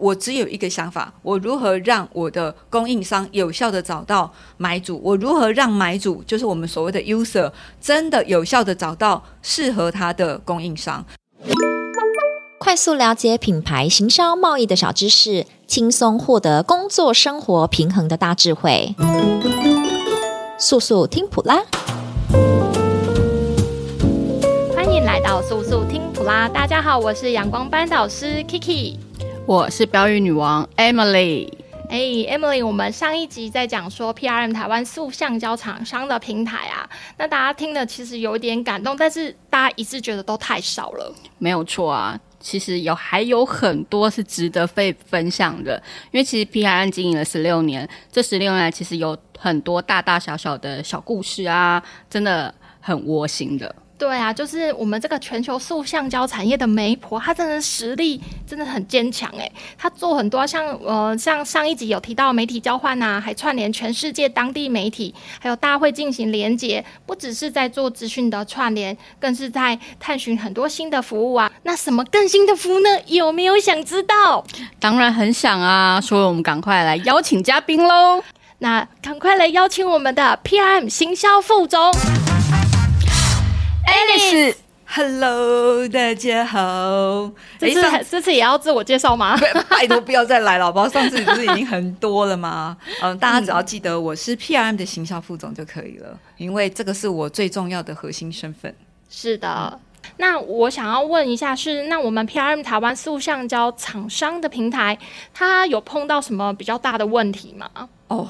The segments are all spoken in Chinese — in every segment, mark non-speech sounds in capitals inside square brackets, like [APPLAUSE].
我只有一个想法：我如何让我的供应商有效的找到买主？我如何让买主，就是我们所谓的 user，真的有效的找到适合他的供应商？快速了解品牌行销贸易的小知识，轻松获得工作生活平衡的大智慧。速速听普拉，欢迎来到速速听普拉。大家好，我是阳光班导师 Kiki。我是标语女王 Emily。哎，Emily，我们上一集在讲说 PRM 台湾塑橡胶厂商的平台啊，那大家听的其实有点感动，但是大家一致觉得都太少了。没有错啊，其实有还有很多是值得被分享的，因为其实 PRM 经营了十六年，这十六年来其实有很多大大小小的小故事啊，真的很窝心的。对啊，就是我们这个全球塑橡胶产业的媒婆，她真的实力真的很坚强诶。她做很多像呃像上一集有提到媒体交换呐、啊，还串联全世界当地媒体，还有大会进行连接，不只是在做资讯的串联，更是在探寻很多新的服务啊。那什么更新的服务呢？有没有想知道？当然很想啊，所以我们赶快来邀请嘉宾喽。那赶快来邀请我们的 PRM 行销副总。Alice，Hello，大家好。这次、欸、这次也要自我介绍吗？拜托不要再来了，好不好？[LAUGHS] 上次不是已经很多了吗？嗯，大家只要记得我是 PRM 的行销副总就可以了，因为这个是我最重要的核心身份。是的，嗯、那我想要问一下是，是那我们 PRM 台湾塑橡胶厂商的平台，它有碰到什么比较大的问题吗？哦。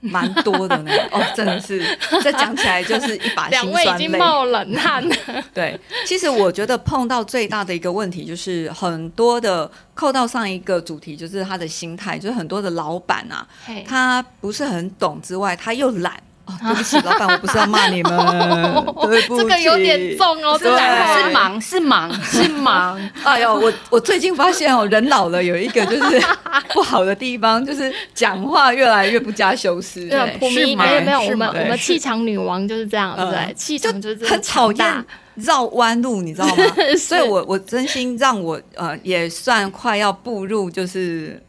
蛮多的呢，哦，真的是，这讲起来就是一把 [LAUGHS] 辛酸泪。两位已经冒冷汗了。[LAUGHS] 对，其实我觉得碰到最大的一个问题就是很多的扣到上一个主题，就是他的心态，就是很多的老板啊，他不是很懂之外，他又懒。对不起，老板，我不是要骂你们，[LAUGHS] 对不起，这个有点重哦，是是忙是忙是忙。[LAUGHS] 哎呦，我我最近发现哦，人老了有一个就是不好的地方，就是讲话越来越不加修饰。对，是吗？没有没有，我们我们气场女王就是这样，对，气场就是很讨厌绕弯路，你知道吗？[LAUGHS] 所以我我真心让我呃也算快要步入就是。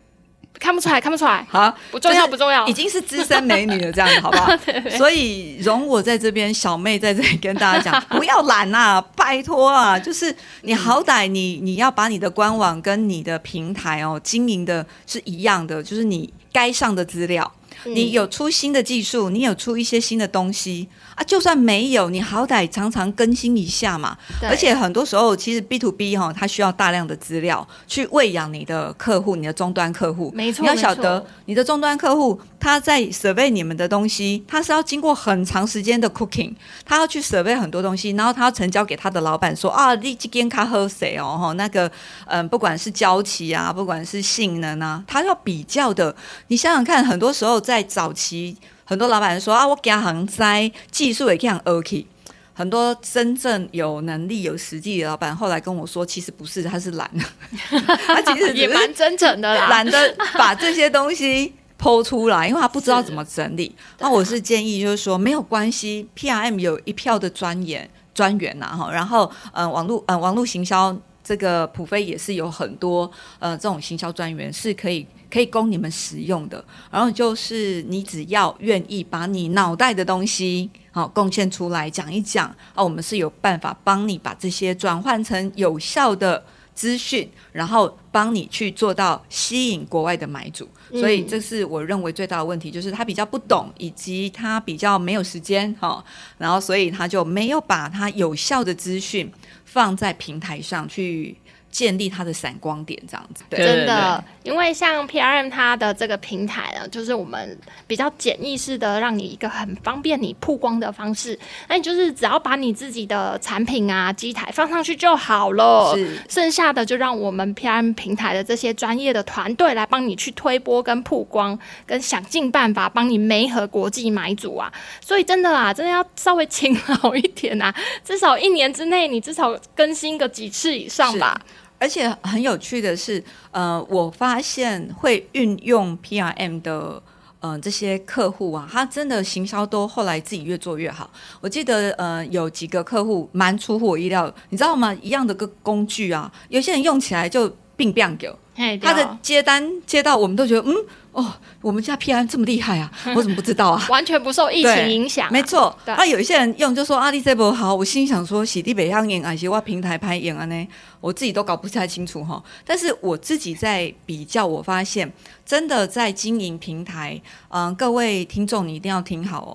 看不出来，[LAUGHS] 看不出来，好，不重要，不重要，已经是资深美女了，这样子，好不好？[LAUGHS] 所以容我在这边，小妹在这里跟大家讲，[LAUGHS] 不要懒啊，拜托啊，就是你好歹你你要把你的官网跟你的平台哦经营的是一样的，就是你该上的资料。你有出新的技术，你有出一些新的东西啊，就算没有，你好歹常常更新一下嘛。而且很多时候，其实 B to B 哈，它需要大量的资料去喂养你的客户，你的终端客户。没错，你要晓得你的终端客户他在 survey 你们的东西，他是要经过很长时间的 cooking，他要去 survey 很多东西，然后他要成交给他的老板说啊，你这间咖喝谁哦？哈，那个嗯，不管是交期啊，不管是性能啊，他要比较的。你想想看，很多时候。在早期，很多老板说啊，我给他很栽，技术也这样 OK。很多真正有能力、有实际的老板，后来跟我说，其实不是，他是懒，[LAUGHS] 他其实 [LAUGHS] 也蛮真诚的啦，懒得把这些东西剖出来，因为他不知道怎么整理。那我是建议，就是说没有关系，PRM 有一票的专员专员呐哈，然后嗯、呃，网络嗯、呃，网络行销这个普飞也是有很多呃这种行销专员是可以。可以供你们使用的，然后就是你只要愿意把你脑袋的东西好贡献出来讲一讲啊，我们是有办法帮你把这些转换成有效的资讯，然后帮你去做到吸引国外的买主。所以这是我认为最大的问题，就是他比较不懂，以及他比较没有时间哈，然后所以他就没有把他有效的资讯放在平台上去。建立它的闪光点，这样子，对，真的，因为像 PRM 它的这个平台呢，就是我们比较简易式的，让你一个很方便你曝光的方式。那你就是只要把你自己的产品啊、机台放上去就好了，剩下的就让我们 PRM 平台的这些专业的团队来帮你去推播跟曝光，跟想尽办法帮你媒合国际买主啊。所以真的啊，真的要稍微勤劳一点啊，至少一年之内你至少更新个几次以上吧。而且很有趣的是，呃，我发现会运用 PRM 的，呃，这些客户啊，他真的行销都后来自己越做越好。我记得，呃，有几个客户蛮出乎我意料，你知道吗？一样的个工具啊，有些人用起来就。并变狗，嘿他的接单接到我们都觉得嗯。哦，我们家 PRM 这么厉害啊！[LAUGHS] 我怎么不知道啊？完全不受疫情影响、啊。没错，那、啊、有一些人用就说阿里这波好，我心想说洗地北上演啊，些哇平台拍演啊呢，我自己都搞不太清楚哈。但是我自己在比较，我发现真的在经营平台，嗯、呃，各位听众你一定要听好哦。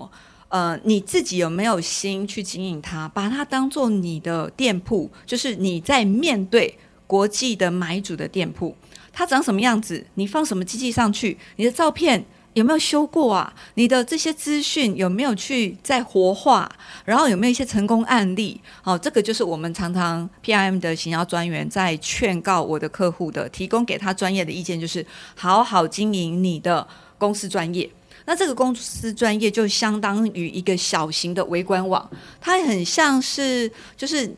呃，你自己有没有心去经营它，把它当做你的店铺，就是你在面对国际的买主的店铺。它长什么样子？你放什么机器上去？你的照片有没有修过啊？你的这些资讯有没有去再活化？然后有没有一些成功案例？好、这个就是我们常常 PRM 的行销专员在劝告我的客户的，提供给他专业的意见，就是好好经营你的公司专业。那这个公司专业就相当于一个小型的微观网，它很像是就是，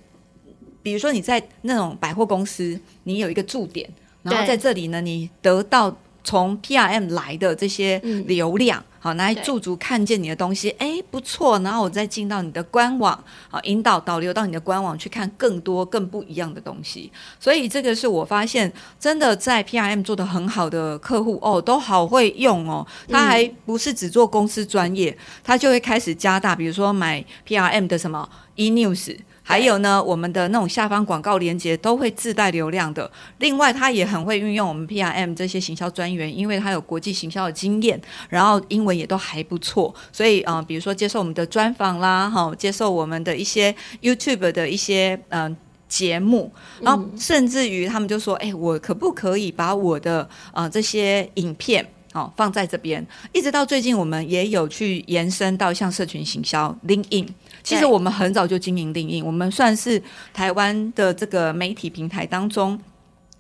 比如说你在那种百货公司，你有一个驻点。然后在这里呢，你得到从 PRM 来的这些流量，嗯、好，拿来驻足看见你的东西，哎，不错。然后我再进到你的官网，好，引导导流到你的官网去看更多更不一样的东西。所以这个是我发现真的在 PRM 做的很好的客户哦，都好会用哦。他还不是只做公司专业，他就会开始加大，比如说买 PRM 的什么 eNews。还有呢，我们的那种下方广告连接都会自带流量的。另外，他也很会运用我们 PRM 这些行销专员，因为他有国际行销的经验，然后英文也都还不错。所以，嗯、呃，比如说接受我们的专访啦，哈，接受我们的一些 YouTube 的一些嗯、呃、节目，然后甚至于他们就说，哎、欸，我可不可以把我的呃这些影片哦放在这边？一直到最近，我们也有去延伸到像社群行销 LinkedIn。其实我们很早就经营 LinkedIn，我们算是台湾的这个媒体平台当中，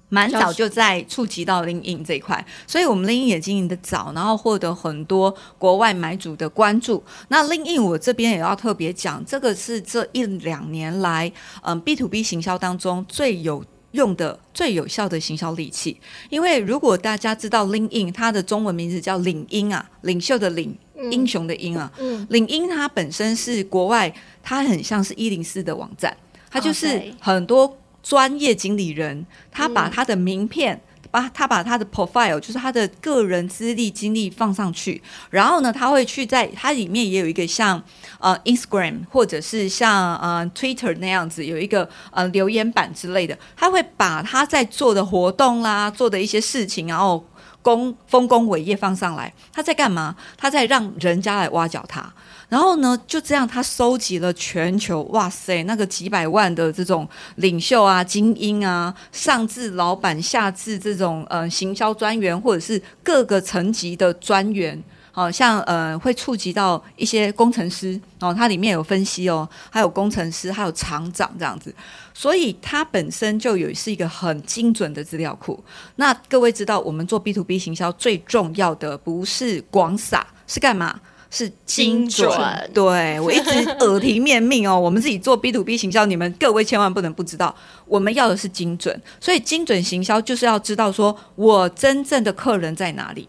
蛮早就在触及到 LinkedIn 这一块，所以我们 LinkedIn 也经营的早，然后获得很多国外买主的关注。那 LinkedIn 我这边也要特别讲，这个是这一两年来，嗯，B to B 行销当中最有用的、最有效的行销利器。因为如果大家知道 LinkedIn，它的中文名字叫领英啊，领袖的领。英雄的英啊，嗯，领英它本身是国外，它很像是一零四的网站，它就是很多专业经理人，他把他的名片，把他把他的 profile，就是他的个人资历经历放上去，然后呢，他会去在它里面也有一个像呃 Instagram 或者是像呃 Twitter 那样子有一个呃留言板之类的，他会把他在做的活动啦，做的一些事情，然后。功丰功伟业放上来，他在干嘛？他在让人家来挖角他。然后呢，就这样，他收集了全球，哇塞，那个几百万的这种领袖啊、精英啊，上至老板，下至这种呃行销专员，或者是各个层级的专员。好像呃会触及到一些工程师哦，它里面有分析哦，还有工程师，还有厂长这样子，所以它本身就有是一个很精准的资料库。那各位知道，我们做 B to B 行销最重要的不是广撒，是干嘛？是精准。对，我一直耳提面命哦，[LAUGHS] 我们自己做 B to B 行销，你们各位千万不能不知道，我们要的是精准。所以精准行销就是要知道说我真正的客人在哪里。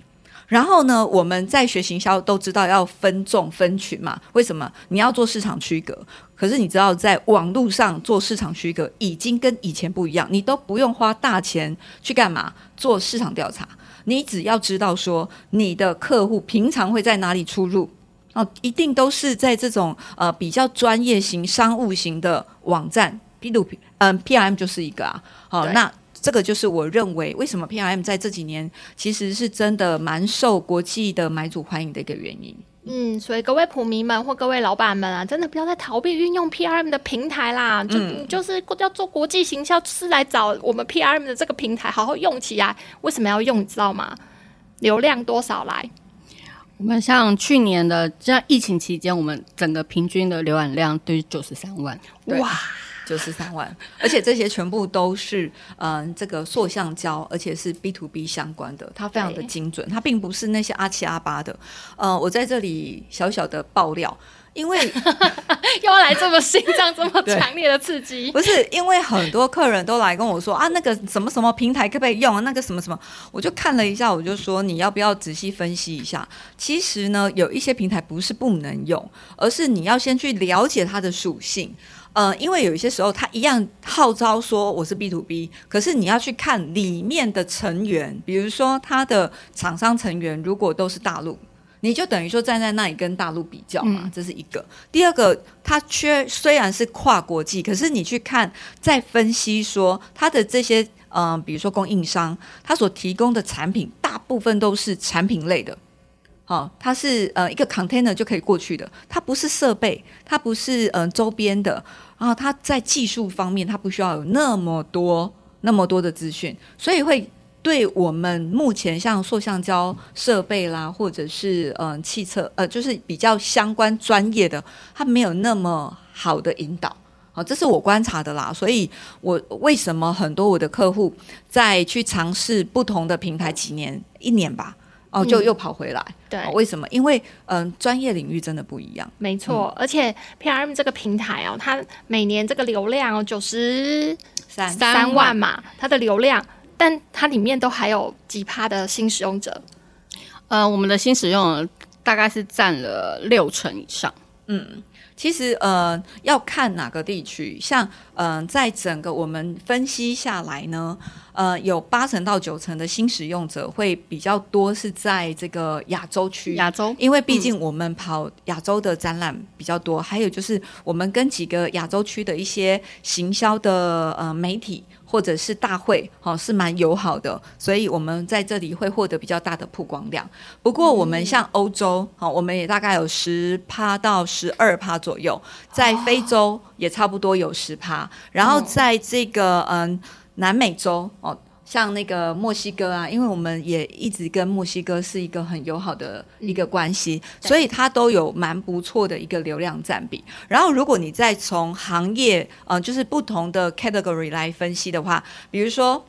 然后呢，我们在学行销都知道要分众分群嘛？为什么？你要做市场区隔。可是你知道，在网络上做市场区隔已经跟以前不一样，你都不用花大钱去干嘛做市场调查，你只要知道说你的客户平常会在哪里出入哦，一定都是在这种呃比较专业型商务型的网站 to B，嗯，PRM 就是一个啊。好，那。这个就是我认为为什么 PRM 在这几年其实是真的蛮受国际的买主欢迎的一个原因。嗯，所以各位普迷们或各位老板们啊，真的不要再逃避运用 PRM 的平台啦，就、嗯、就是要做国际行销，是来找我们 PRM 的这个平台好好用起来。为什么要用？你知道吗？流量多少来？我们像去年的像疫情期间，我们整个平均的浏览量都是九十三万。哇！九十三万，而且这些全部都是嗯、呃，这个塑橡胶，而且是 B to B 相关的，它非常的精准，它并不是那些阿七阿八的。呃，我在这里小小的爆料，因为 [LAUGHS] 又要来这么心脏这么 [LAUGHS] 强烈的刺激，不是因为很多客人都来跟我说啊，那个什么什么平台可不可以用啊？那个什么什么，我就看了一下，我就说你要不要仔细分析一下？其实呢，有一些平台不是不能用，而是你要先去了解它的属性。呃，因为有一些时候他一样号召说我是 B to B，可是你要去看里面的成员，比如说他的厂商成员如果都是大陆。你就等于说站在那里跟大陆比较嘛，这是一个。第二个，它缺虽然是跨国际，可是你去看再分析说它的这些嗯、呃，比如说供应商，它所提供的产品大部分都是产品类的，好、哦，它是呃一个 container 就可以过去的，它不是设备，它不是嗯、呃、周边的，然后它在技术方面它不需要有那么多那么多的资讯，所以会。对我们目前像塑橡胶设备啦，或者是嗯、汽车呃，就是比较相关专业的，它没有那么好的引导。好，这是我观察的啦。所以我为什么很多我的客户在去尝试不同的平台几年一年吧，哦，就又跑回来。嗯、对，为什么？因为嗯、呃，专业领域真的不一样。没错，嗯、而且 PRM 这个平台哦，它每年这个流量哦九十三三万嘛，它的流量。但它里面都还有几趴的新使用者，呃，我们的新使用大概是占了六成以上。嗯，其实呃要看哪个地区，像嗯、呃，在整个我们分析下来呢，呃，有八成到九成的新使用者会比较多是在这个亚洲区，亚洲，因为毕竟我们跑亚洲的展览比较多，嗯、还有就是我们跟几个亚洲区的一些行销的呃媒体。或者是大会，好，是蛮友好的，所以我们在这里会获得比较大的曝光量。不过我们像欧洲，好，我们也大概有十趴到十二趴左右，在非洲也差不多有十趴，然后在这个嗯南美洲哦。像那个墨西哥啊，因为我们也一直跟墨西哥是一个很友好的一个关系，嗯、所以它都有蛮不错的一个流量占比。然后，如果你再从行业，呃，就是不同的 category 来分析的话，比如说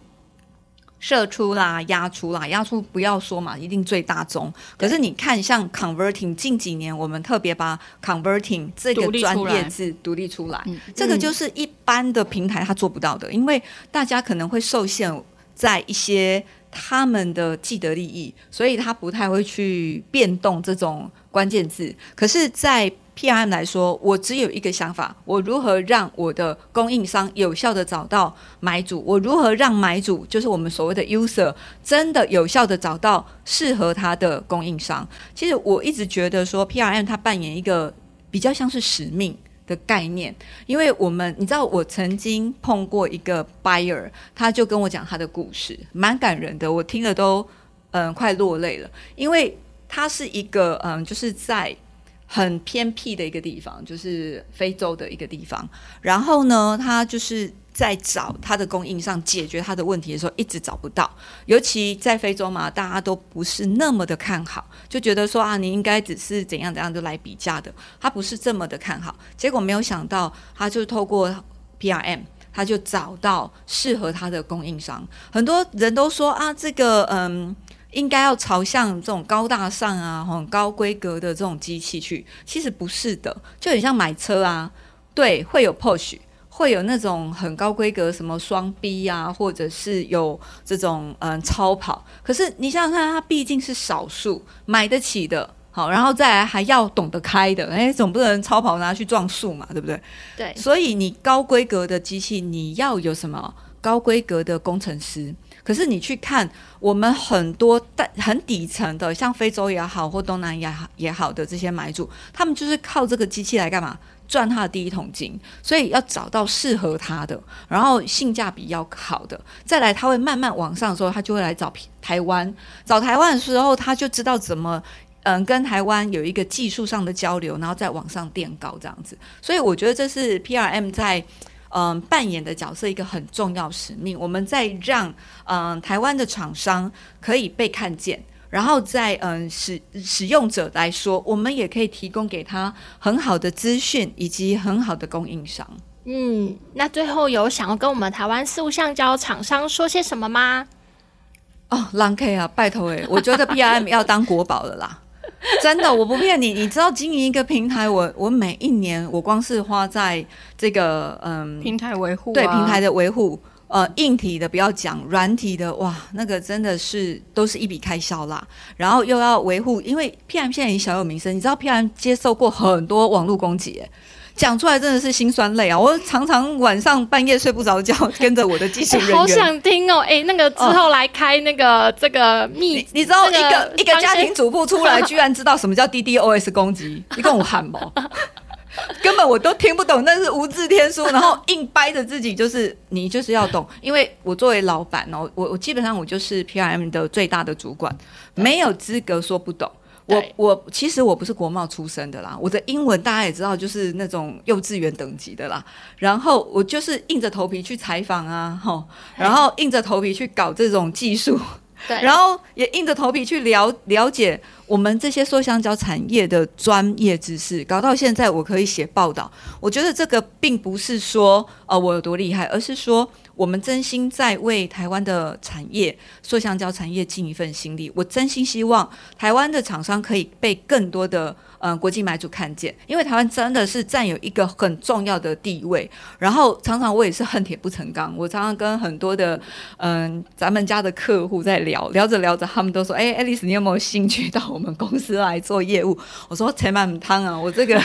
射出啦、压出啦、压出不要说嘛，一定最大宗。可是你看，像 converting，近几年我们特别把 converting 这个专业字独立出来，出来嗯、这个就是一般的平台它做不到的，因为大家可能会受限。在一些他们的既得利益，所以他不太会去变动这种关键字。可是，在 PRM 来说，我只有一个想法：我如何让我的供应商有效地找到买主？我如何让买主，就是我们所谓的 user，真的有效地找到适合他的供应商？其实我一直觉得说，PRM 它扮演一个比较像是使命。的概念，因为我们你知道，我曾经碰过一个 buyer，他就跟我讲他的故事，蛮感人的，我听了都嗯、快落泪了，因为他是一个嗯、就是在很偏僻的一个地方，就是非洲的一个地方，然后呢，他就是。在找他的供应商解决他的问题的时候，一直找不到。尤其在非洲嘛，大家都不是那么的看好，就觉得说啊，你应该只是怎样怎样就来比价的，他不是这么的看好。结果没有想到，他就透过 PRM，他就找到适合他的供应商。很多人都说啊，这个嗯，应该要朝向这种高大上啊、很高规格的这种机器去。其实不是的，就很像买车啊，对，会有 push，。会有那种很高规格，什么双 B 啊，或者是有这种嗯超跑。可是你想想看，它毕竟是少数买得起的，好，然后再来还要懂得开的，哎，总不能超跑拿去撞树嘛，对不对？对。所以你高规格的机器，你要有什么高规格的工程师？可是你去看我们很多但很底层的，像非洲也好，或东南亚也好的这些买主，他们就是靠这个机器来干嘛？赚他的第一桶金，所以要找到适合他的，然后性价比要好的，再来他会慢慢往上的时候，他就会来找台湾。找台湾的时候，他就知道怎么嗯跟台湾有一个技术上的交流，然后再往上垫高这样子。所以我觉得这是 PRM 在嗯扮演的角色一个很重要使命。我们在让嗯台湾的厂商可以被看见。然后在嗯使使用者来说，我们也可以提供给他很好的资讯以及很好的供应商。嗯，那最后有想要跟我们台湾塑橡胶厂商说些什么吗？哦，狼 K 啊，拜托诶，我觉得 PRM 要当国宝了啦。[LAUGHS] 真的，我不骗你。你知道经营一个平台，我我每一年我光是花在这个嗯平台维护、啊，对平台的维护，呃，硬体的不要讲，软体的哇，那个真的是都是一笔开销啦。然后又要维护，因为 PM 现在已经小有名声，你知道 PM 接受过很多网络攻击。讲出来真的是心酸泪啊！我常常晚上半夜睡不着觉，跟着我的技术人员、欸。好想听哦！哎、欸，那个之后来开那个、哦、这个秘，你，知道一个、这个、一个家庭主妇出来，[LAUGHS] 居然知道什么叫 DDoS 攻击？你跟我喊吗？[LAUGHS] 根本我都听不懂，那是无字天书，然后硬掰着自己，就是你就是要懂，[LAUGHS] 因为我作为老板哦，我我基本上我就是 PRM 的最大的主管，没有资格说不懂。我我其实我不是国贸出身的啦，我的英文大家也知道，就是那种幼稚园等级的啦。然后我就是硬着头皮去采访啊，吼，然后硬着头皮去搞这种技术，对，然后也硬着头皮去了了解我们这些塑香蕉产业的专业知识，搞到现在我可以写报道。我觉得这个并不是说呃我有多厉害，而是说。我们真心在为台湾的产业、塑橡胶产业尽一份心力。我真心希望台湾的厂商可以被更多的嗯、国际买主看见，因为台湾真的是占有一个很重要的地位。然后常常我也是恨铁不成钢，我常常跟很多的嗯、咱们家的客户在聊，聊着聊着，他们都说：“哎，爱丽丝，你有没有兴趣到我们公司来做业务？”我说：“钱满汤啊，我这个。”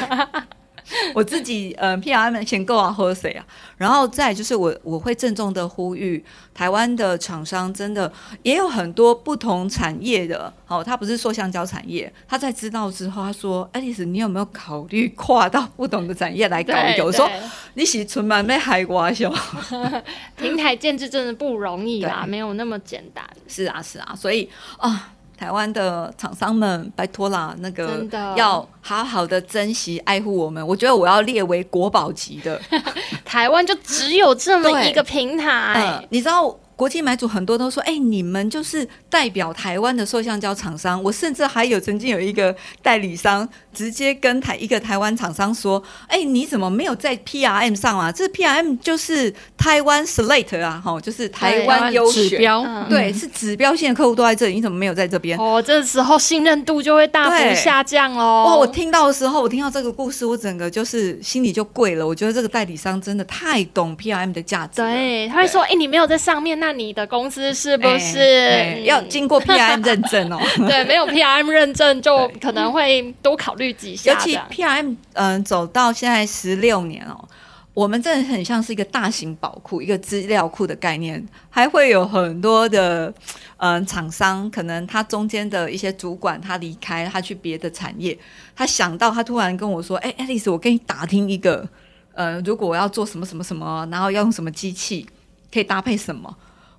我自己呃，P R M 钱够啊，喝水啊？然后再就是我我会郑重的呼吁，台湾的厂商真的也有很多不同产业的，好、哦，他不是说橡胶产业，他在知道之后，他说：“爱丽丝，你有没有考虑跨到不同的产业来搞一个？”我说：“你是存满被海瓜熊。[LAUGHS] ”平台建制真的不容易啦，没有那么简单。是啊，是啊，所以啊。台湾的厂商们，拜托啦，那个要好好的珍惜爱护我们。我觉得我要列为国宝级的。[LAUGHS] 台湾就只有这么一个平台，呃、你知道？国际买主很多都说：“哎、欸，你们就是代表台湾的塑橡胶厂商。”我甚至还有曾经有一个代理商直接跟台一个台湾厂商说：“哎、欸，你怎么没有在 PRM 上啊？这 PRM 就是台湾 Slate 啊，哈，就是台湾优选指标，对，是指标性的客户都在这里，你怎么没有在这边？”哦，这时候信任度就会大幅下降哦。哇，我听到的时候，我听到这个故事，我整个就是心里就跪了。我觉得这个代理商真的太懂 PRM 的价值。对，他会说：“哎、欸，你没有在上面那。”那你的公司是不是、欸欸、要经过 PRM 认证哦？[LAUGHS] 对，没有 PRM 认证就可能会多考虑几下。尤其 PRM 嗯、呃、走到现在十六年哦，我们真的很像是一个大型宝库，一个资料库的概念，还会有很多的嗯、呃、厂商，可能他中间的一些主管他离开，他去别的产业，他想到他突然跟我说：“哎、欸，爱丽丝，我跟你打听一个，呃，如果我要做什么什么什么，然后要用什么机器，可以搭配什么。”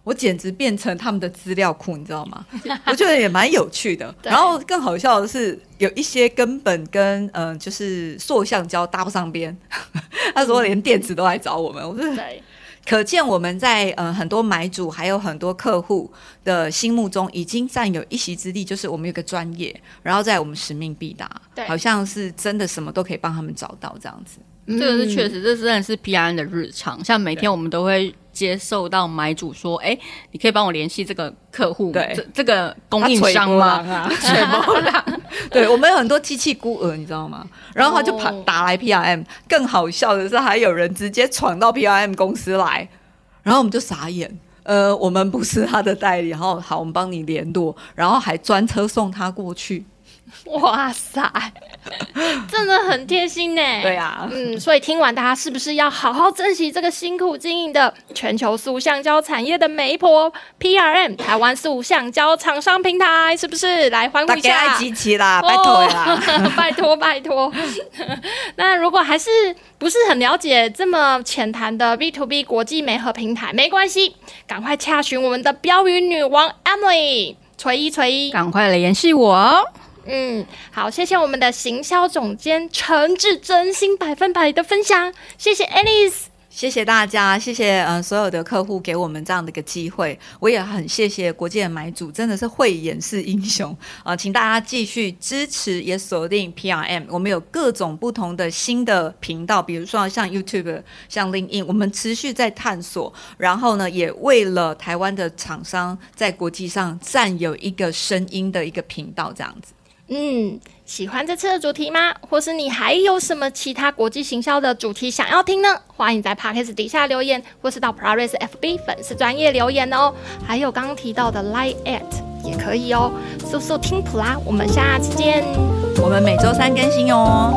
我简直变成他们的资料库，你知道吗？[LAUGHS] 我觉得也蛮有趣的。然后更好笑的是，有一些根本跟嗯、呃，就是塑橡胶搭不上边。他说连电池都来找我们，我说对，可见我们在嗯、呃、很多买主还有很多客户的心目中已经占有一席之地，就是我们有个专业，然后在我们使命必达，好像是真的什么都可以帮他们找到这样子。这个是确实，这真的是 P R N 的日常。像每天我们都会接受到买主说：“哎，你可以帮我联系这个客户，对，这这个供应商吗？”啊，[LAUGHS] 对，我们有很多机器孤儿，你知道吗？然后他就跑打来 PRM。更好笑的是，还有人直接闯到 PRM 公司来，然后我们就傻眼。呃，我们不是他的代理，然后好，我们帮你联络，然后还专车送他过去。[LAUGHS] 哇塞，真的很贴心呢。对啊，嗯，所以听完大家是不是要好好珍惜这个辛苦经营的全球塑橡胶产业的媒婆 PRM 台湾塑橡胶厂商平台？是不是来欢呼一下？集齐啦，拜托啦，哦、拜托 [LAUGHS] 拜托。[LAUGHS] 那如果还是不是很了解这么浅谈的 B to B 国际媒合平台，没关系，赶快洽询我们的标语女王 Emily 锤一锤一，赶快来联系我。嗯，好，谢谢我们的行销总监诚挚、真心、百分百的分享，谢谢 Alice，谢谢大家，谢谢嗯、呃、所有的客户给我们这样的一个机会，我也很谢谢国际的买主，真的是慧眼识英雄啊、请大家继续支持，也锁定 PRM，我们有各种不同的新的频道，比如说像 YouTube、像 LinkedIn，我们持续在探索，然后呢，也为了台湾的厂商在国际上占有一个声音的一个频道，这样子。嗯，喜欢这次的主题吗？或是你还有什么其他国际行销的主题想要听呢？欢迎在 Podcast 底下留言，或是到 p r a r i s FB 粉丝专业留言哦。还有刚刚提到的 Line at 也可以哦。速速听普拉，我们下次见。我们每周三更新哦。